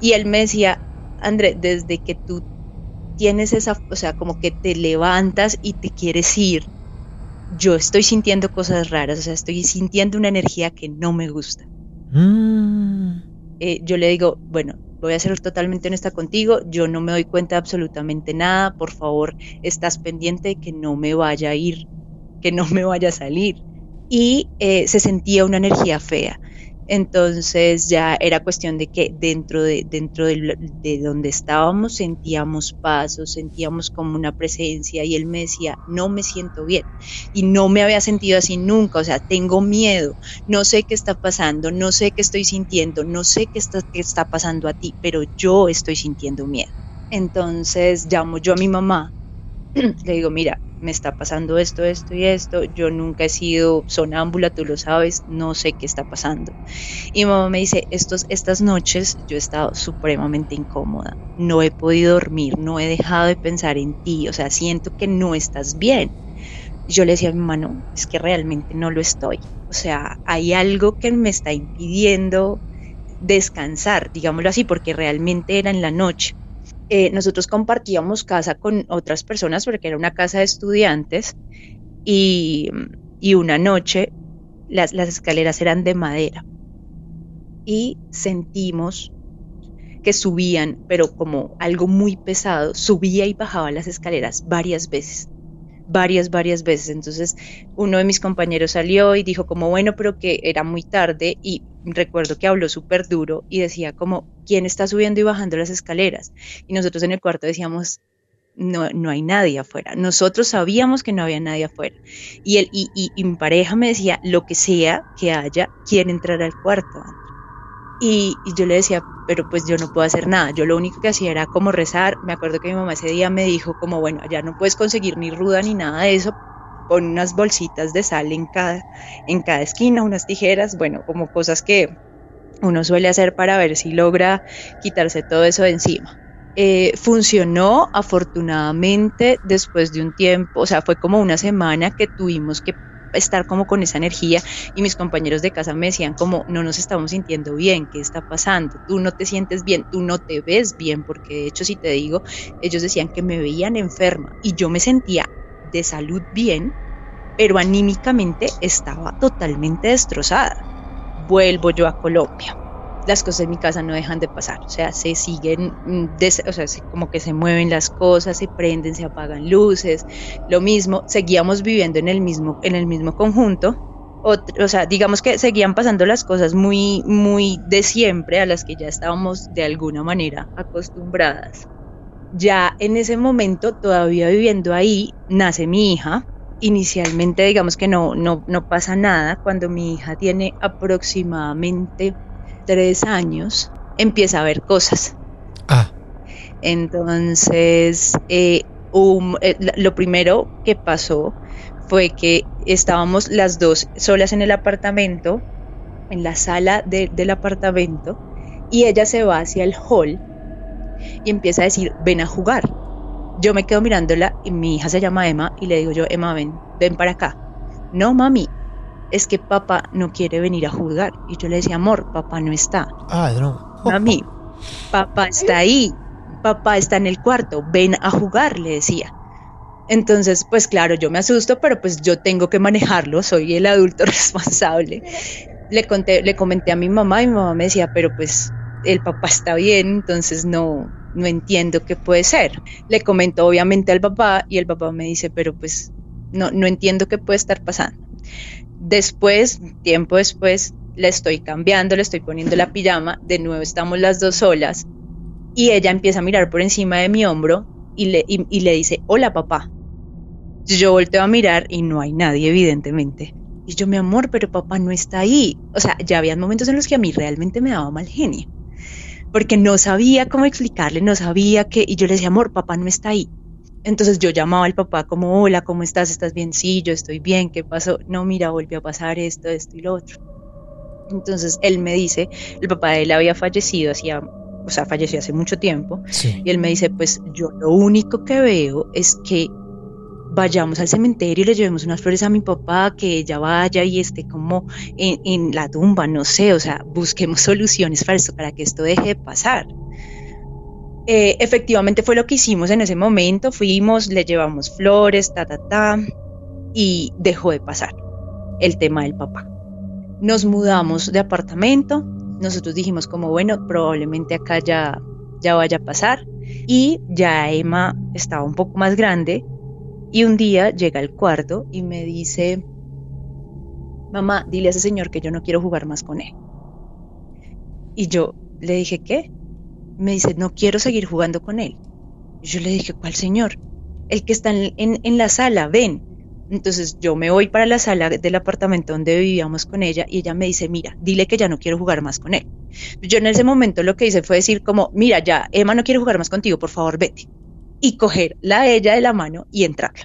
Y él me decía, André, desde que tú tienes esa, o sea, como que te levantas y te quieres ir, yo estoy sintiendo cosas raras, o sea, estoy sintiendo una energía que no me gusta. Mm. Eh, yo le digo, bueno, voy a ser totalmente honesta contigo, yo no me doy cuenta de absolutamente nada, por favor, estás pendiente de que no me vaya a ir, que no me vaya a salir. Y eh, se sentía una energía fea. Entonces ya era cuestión de que dentro de, dentro de, donde estábamos sentíamos pasos, sentíamos como una presencia y él me decía, no me siento bien. Y no me había sentido así nunca, o sea, tengo miedo, no sé qué está pasando, no sé qué estoy sintiendo, no sé qué está, qué está pasando a ti, pero yo estoy sintiendo miedo. Entonces llamo yo a mi mamá le digo, mira, me está pasando esto, esto y esto, yo nunca he sido sonámbula, tú lo sabes, no sé qué está pasando. Y mi mamá me dice, Estos, estas noches yo he estado supremamente incómoda, no he podido dormir, no he dejado de pensar en ti, o sea, siento que no estás bien. Yo le decía a mi mamá, no, es que realmente no lo estoy. O sea, hay algo que me está impidiendo descansar, digámoslo así, porque realmente era en la noche. Eh, nosotros compartíamos casa con otras personas porque era una casa de estudiantes y, una noche las, las escaleras eran de madera y sentimos que subían, pero como algo muy pesado, subía y bajaba las escaleras varias veces varias, varias veces. Entonces uno de mis compañeros salió y dijo como, bueno, pero que era muy tarde y recuerdo que habló súper duro y decía como, ¿quién está subiendo y bajando las escaleras? Y nosotros en el cuarto decíamos, no, no hay nadie afuera. Nosotros sabíamos que no había nadie afuera. Y, él, y, y, mi pareja me decía, lo que sea que haya, quiere entrar al cuarto. Y, yo le decía, pero pues yo no puedo hacer nada. Yo lo único que hacía era como rezar. Me acuerdo que mi mamá ese día me dijo como, bueno, ya no puedes conseguir ni ruda ni nada de eso. Pon unas bolsitas de sal en cada, en cada esquina, unas tijeras, bueno, como cosas que uno suele hacer para ver si logra quitarse todo eso de encima. Eh, funcionó afortunadamente después de un tiempo, o sea, fue como una semana que tuvimos que estar como con esa energía y mis compañeros de casa me decían como no nos estamos sintiendo bien, ¿qué está pasando? Tú no te sientes bien, tú no te ves bien, porque de hecho si te digo, ellos decían que me veían enferma y yo me sentía de salud bien, pero anímicamente estaba totalmente destrozada. Vuelvo yo a Colombia las cosas en mi casa no dejan de pasar, o sea, se siguen, mm, o sea, como que se mueven las cosas, se prenden, se apagan luces, lo mismo, seguíamos viviendo en el mismo, en el mismo conjunto, o, sea, digamos que seguían pasando las cosas muy, muy de siempre a las que ya estábamos de alguna manera acostumbradas. Ya en ese momento, todavía viviendo ahí, nace mi hija. Inicialmente, digamos que no, no, no pasa nada. Cuando mi hija tiene aproximadamente tres años, empieza a ver cosas. Ah. Entonces, eh, eh, lo primero que pasó fue que estábamos las dos solas en el apartamento, en la sala del apartamento, y ella se va hacia el hall y empieza a decir, ven a jugar. Yo me quedo mirándola y mi hija se llama Emma y le digo yo, Emma, ven, ven para acá. No, mami, es que papá no quiere venir a jugar. Y yo le decía, amor, papá no está. Ah, no. Mami, papá está ahí, papá está en el cuarto, ven a jugar, le decía. Entonces, pues claro, yo me asusto, pero pues yo tengo que manejarlo, soy el adulto responsable. Le, conté, le comenté a mi mamá y mi mamá me decía, pero pues el papá está bien, entonces no, no entiendo qué puede ser. Le comento obviamente al papá y el papá me dice, pero pues no, no entiendo qué puede estar pasando. Después, tiempo después, le estoy cambiando, le estoy poniendo la pijama, de nuevo estamos las dos solas y ella empieza a mirar por encima de mi hombro y le, y, le dice, hola papá. Yo volteo a mirar y no hay nadie, evidentemente. Y yo, mi amor, pero papá no está ahí. O sea, ya había momentos en los que a mí realmente me daba mal genio. Porque no sabía cómo explicarle, no sabía qué. Y yo le decía, amor, papá no está ahí. Entonces yo llamaba al papá como, hola, ¿cómo estás? ¿Estás bien? Sí, yo estoy bien, ¿qué pasó? No, mira, volvió a pasar esto, esto y lo otro. Entonces él me dice, el papá de él había fallecido hacía, o sea, falleció hace mucho tiempo. Y él me dice, pues yo lo único que veo es que vayamos al cementerio y le llevemos unas flores a mi papá, que ella vaya y esté como en, en la tumba, no sé, o sea, busquemos soluciones para esto, para que esto deje de pasar. Eh, efectivamente fue lo que hicimos en ese momento, fuimos, le llevamos flores, ta, ta, ta, y dejó de pasar el tema del papá. Nos mudamos de apartamento, nosotros dijimos como, bueno, probablemente acá ya, ya vaya a pasar, y ya Emma estaba un poco más grande, y un día llega al cuarto y me dice, mamá, dile a ese señor que yo no quiero jugar más con él. Y yo le dije, ¿qué? me dice, no quiero seguir jugando con él. Yo le dije, ¿cuál señor? El que está en, la sala, ven. Entonces yo me voy para la sala del apartamento donde vivíamos con ella y ella me dice, mira, dile que ya no quiero jugar más con él. Yo en ese momento lo que hice fue decir como, mira, ya, Emma no quiere jugar más contigo, por favor, vete. Y cogerla a ella de la mano y entrarla.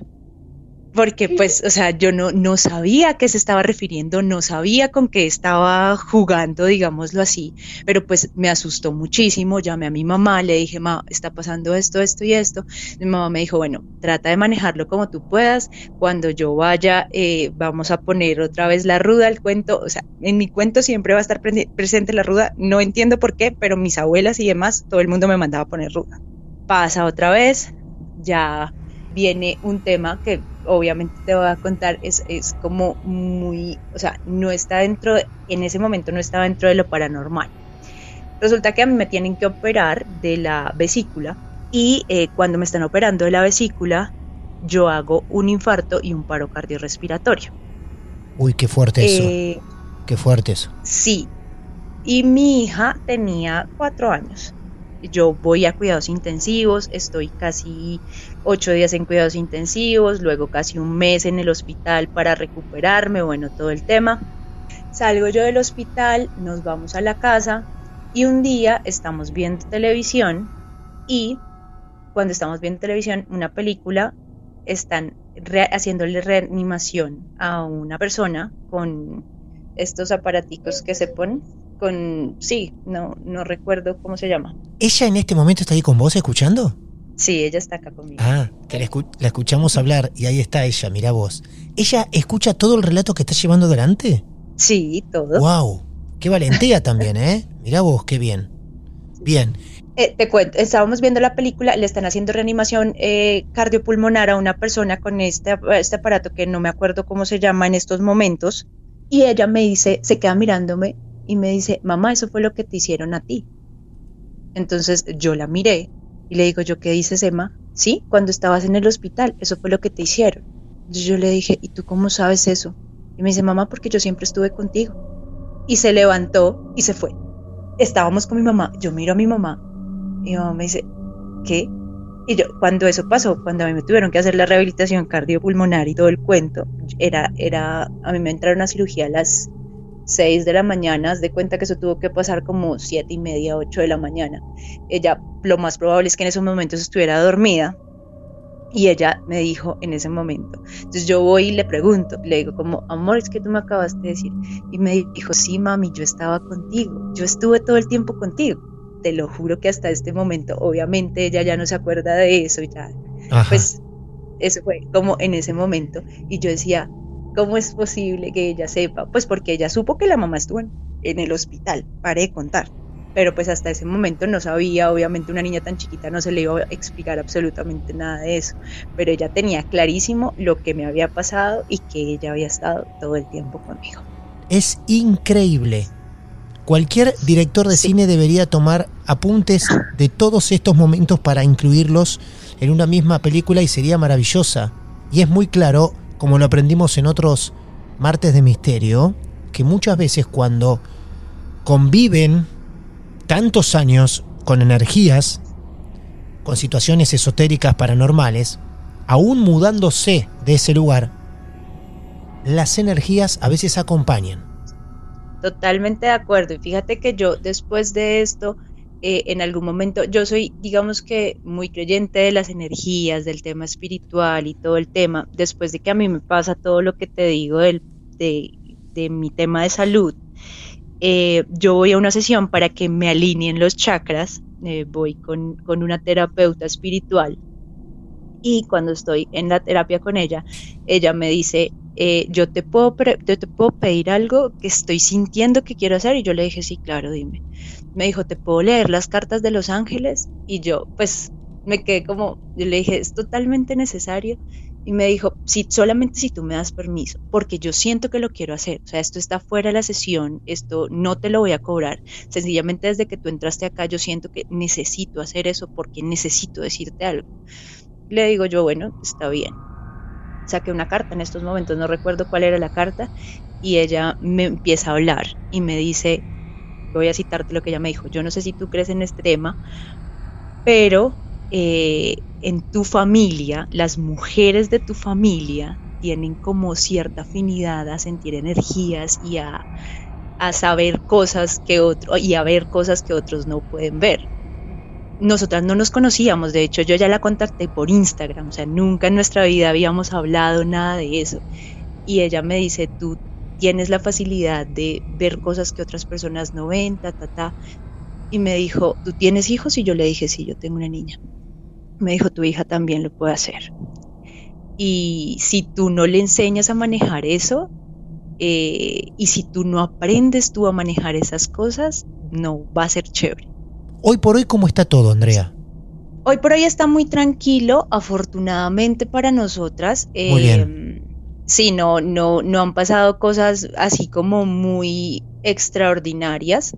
Porque pues, o sea, yo no, no sabía a qué se estaba refiriendo, no sabía con qué estaba jugando, digámoslo así, pero pues me asustó muchísimo, llamé a mi mamá, le dije, mamá, está pasando esto, esto y esto. Mi mamá me dijo, bueno, trata de manejarlo como tú puedas, cuando yo vaya, eh, vamos a poner otra vez la ruda al cuento, o sea, en mi cuento siempre va a estar presente la ruda, no entiendo por qué, pero mis abuelas y demás, todo el mundo me mandaba a poner ruda. Pasa otra vez, ya viene un tema que obviamente te voy a contar, es, es como muy, o sea, no está dentro, en ese momento no estaba dentro de lo paranormal. Resulta que a mí me tienen que operar de la vesícula y eh, cuando me están operando de la vesícula, yo hago un infarto y un paro cardiorrespiratorio. Uy, qué fuerte eso. Eh, qué fuerte eso. Sí. Y mi hija tenía cuatro años yo voy a cuidados intensivos, estoy casi ocho días en cuidados intensivos, luego casi un mes en el hospital para recuperarme, bueno, todo el tema. Salgo yo del hospital, nos vamos a la casa y un día estamos viendo televisión y cuando estamos viendo televisión, una película, están haciéndole reanimación a una persona con estos aparaticos que se ponen con, sí, no, no recuerdo cómo se llama. ¿Ella en este momento está ahí con vos escuchando? Sí, ella está acá conmigo. Ah, que la, escuchamos hablar y ahí está ella, mira vos. ¿Ella escucha todo el relato que estás llevando adelante? Sí, todo. ¡Wow! Qué valentía también, ¿eh? Mira vos, qué bien. Bien. Eh, te cuento, estábamos viendo la película, le están haciendo reanimación eh, cardiopulmonar a una persona con este, este aparato que no me acuerdo cómo se llama en estos momentos. Y ella me dice, se queda mirándome y me dice, mamá, eso fue lo que te hicieron a ti. Entonces yo la miré y le digo, ¿yo qué dices, Emma? Sí, cuando estabas en el hospital, eso fue lo que te hicieron. yo le dije, ¿y tú cómo sabes eso? Y me dice, mamá, porque yo siempre estuve contigo. Y se levantó y se fue. Estábamos con mi mamá, yo miro a mi mamá y mi mamá me dice, ¿qué? Y yo, cuando eso pasó, cuando a mí me tuvieron que hacer la rehabilitación cardiopulmonar y todo el cuento, era, era, a mí me entraron a cirugía las 6 de la mañana, haz de cuenta que eso tuvo que pasar como 7 y media, 8 de la mañana. Ella, lo más probable es que en esos momentos estuviera dormida y ella me dijo en ese momento. Entonces yo voy y le pregunto, le digo como, amor, es que tú me acabas de decir. Y me dijo, sí, mami, yo estaba contigo, yo estuve todo el tiempo contigo. Te lo juro que hasta este momento, obviamente ella ya no se acuerda de eso ya. Pues eso fue como en ese momento. Y yo decía, ¿Cómo es posible que ella sepa? Pues porque ella supo que la mamá estuvo en, el hospital, paré de contar. Pero pues hasta ese momento no sabía, obviamente una niña tan chiquita no se le iba a explicar absolutamente nada de eso. Pero ella tenía clarísimo lo que me había pasado y que ella había estado todo el tiempo conmigo. Es increíble. Cualquier director de cine debería tomar apuntes de todos estos momentos para incluirlos en una misma película y sería maravillosa. Y es muy claro como lo aprendimos en otros martes de misterio, que muchas veces cuando conviven tantos años con energías, con situaciones esotéricas paranormales, aún mudándose de ese lugar, las energías a veces acompañan. Totalmente de acuerdo. Y fíjate que yo después de esto eh, en algún momento, yo soy, digamos que, muy creyente de las energías, del tema espiritual y todo el tema, después de que a mí me pasa todo lo que te digo del, de, mi tema de salud, eh, yo voy a una sesión para que me alineen los chakras, eh, voy con, con una terapeuta espiritual y cuando estoy en la terapia con ella, ella me dice, yo, te puedo yo te puedo pedir algo que estoy sintiendo que quiero hacer y yo le dije, sí, claro, dime me dijo, ¿te puedo leer las cartas de los ángeles? Y yo, pues, me quedé como, yo le dije, es totalmente necesario. Y me dijo, sí, solamente si tú me das permiso, porque yo siento que lo quiero hacer. O sea, esto está fuera de la sesión, esto no te lo voy a cobrar. Sencillamente desde que tú entraste acá, yo siento que necesito hacer eso porque necesito decirte algo. Le digo yo, bueno, está bien. Saqué una carta en estos momentos, no recuerdo cuál era la carta, y ella me empieza a hablar y me dice, voy a citarte lo que ella me dijo, yo no sé si tú crees en este tema, pero eh, en tu familia, las mujeres de tu familia tienen como cierta afinidad a sentir energías y a, saber cosas que otros y a ver cosas que otros no pueden ver. nosotras no nos conocíamos, de hecho yo ya la contacté por Instagram, o sea, nunca en nuestra vida habíamos hablado nada de eso. Y ella me dice, tú tienes la facilidad de ver cosas que otras personas no ven, ta, ta, ta. Y me dijo, ¿tú tienes hijos? Y yo le dije, sí, yo tengo una niña. Me dijo, tu hija también lo puede hacer. Y si tú no le enseñas a manejar eso, eh, y si tú no aprendes tú a manejar esas cosas, no va a ser chévere. Hoy por hoy, ¿cómo está todo, Andrea? Hoy por hoy está muy tranquilo, afortunadamente para nosotras. Muy bien. Sí, no, no, no han pasado cosas así como muy extraordinarias.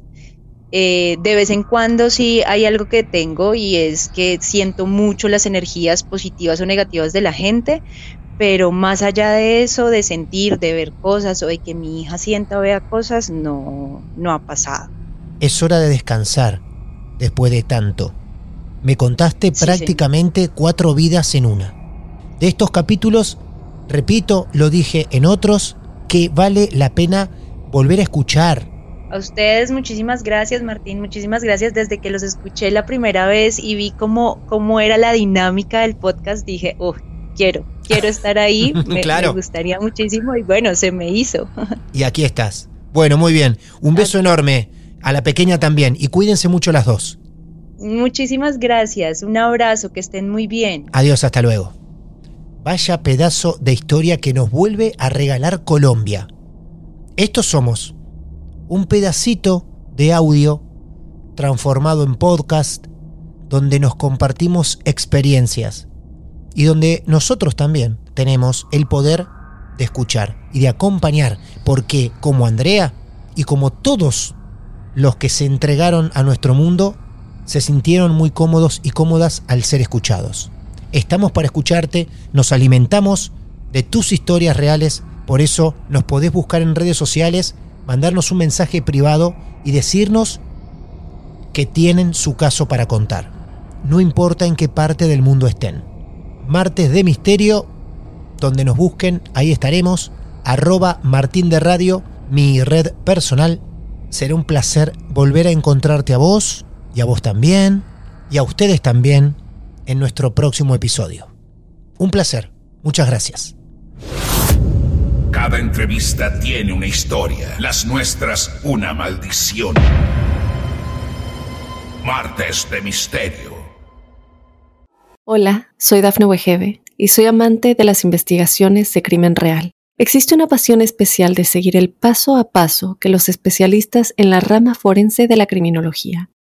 Eh, de vez en cuando sí hay algo que tengo y es que siento mucho las energías positivas o negativas de la gente, pero más allá de eso, de sentir, de ver cosas o de que mi hija sienta o vea cosas, no, no ha pasado. Es hora de descansar después de tanto. Me contaste Sí, prácticamente cuatro vidas en una. De estos capítulos, repito, lo dije en otros, que vale la pena volver a escuchar. A ustedes muchísimas gracias, Martín, muchísimas gracias. Desde que los escuché la primera vez y vi cómo, cómo era la dinámica del podcast, dije, oh, quiero, quiero estar ahí, me, Claro. me gustaría muchísimo y bueno, se me hizo. Y aquí estás. Bueno, muy bien. Un beso enorme. A la pequeña también. Y cuídense mucho las dos. Muchísimas gracias, un abrazo, que estén muy bien. Adiós, hasta luego. Vaya pedazo de historia que nos vuelve a regalar Colombia. Estos somos un pedacito de audio transformado en podcast donde nos compartimos experiencias y donde nosotros también tenemos el poder de escuchar y de acompañar, porque como Andrea y como todos los que se entregaron a nuestro mundo, se sintieron muy cómodos y cómodas al ser escuchados. Estamos para escucharte, nos alimentamos de tus historias reales, por eso nos podés buscar en redes sociales, mandarnos un mensaje privado y decirnos que tienen su caso para contar. No importa en qué parte del mundo estén. Martes de Misterio, donde nos busquen, ahí estaremos. Arroba Martín de Radio, mi red personal. Será un placer volver a encontrarte a vos y a vos también y a ustedes también en nuestro próximo episodio. Un placer. Muchas gracias. Cada entrevista tiene una historia, las nuestras una maldición. Martes de Misterio. Hola, soy Dafne Wegebe y soy amante de las investigaciones de crimen real. Existe una pasión especial de seguir el paso a paso que los especialistas en la rama forense de la criminología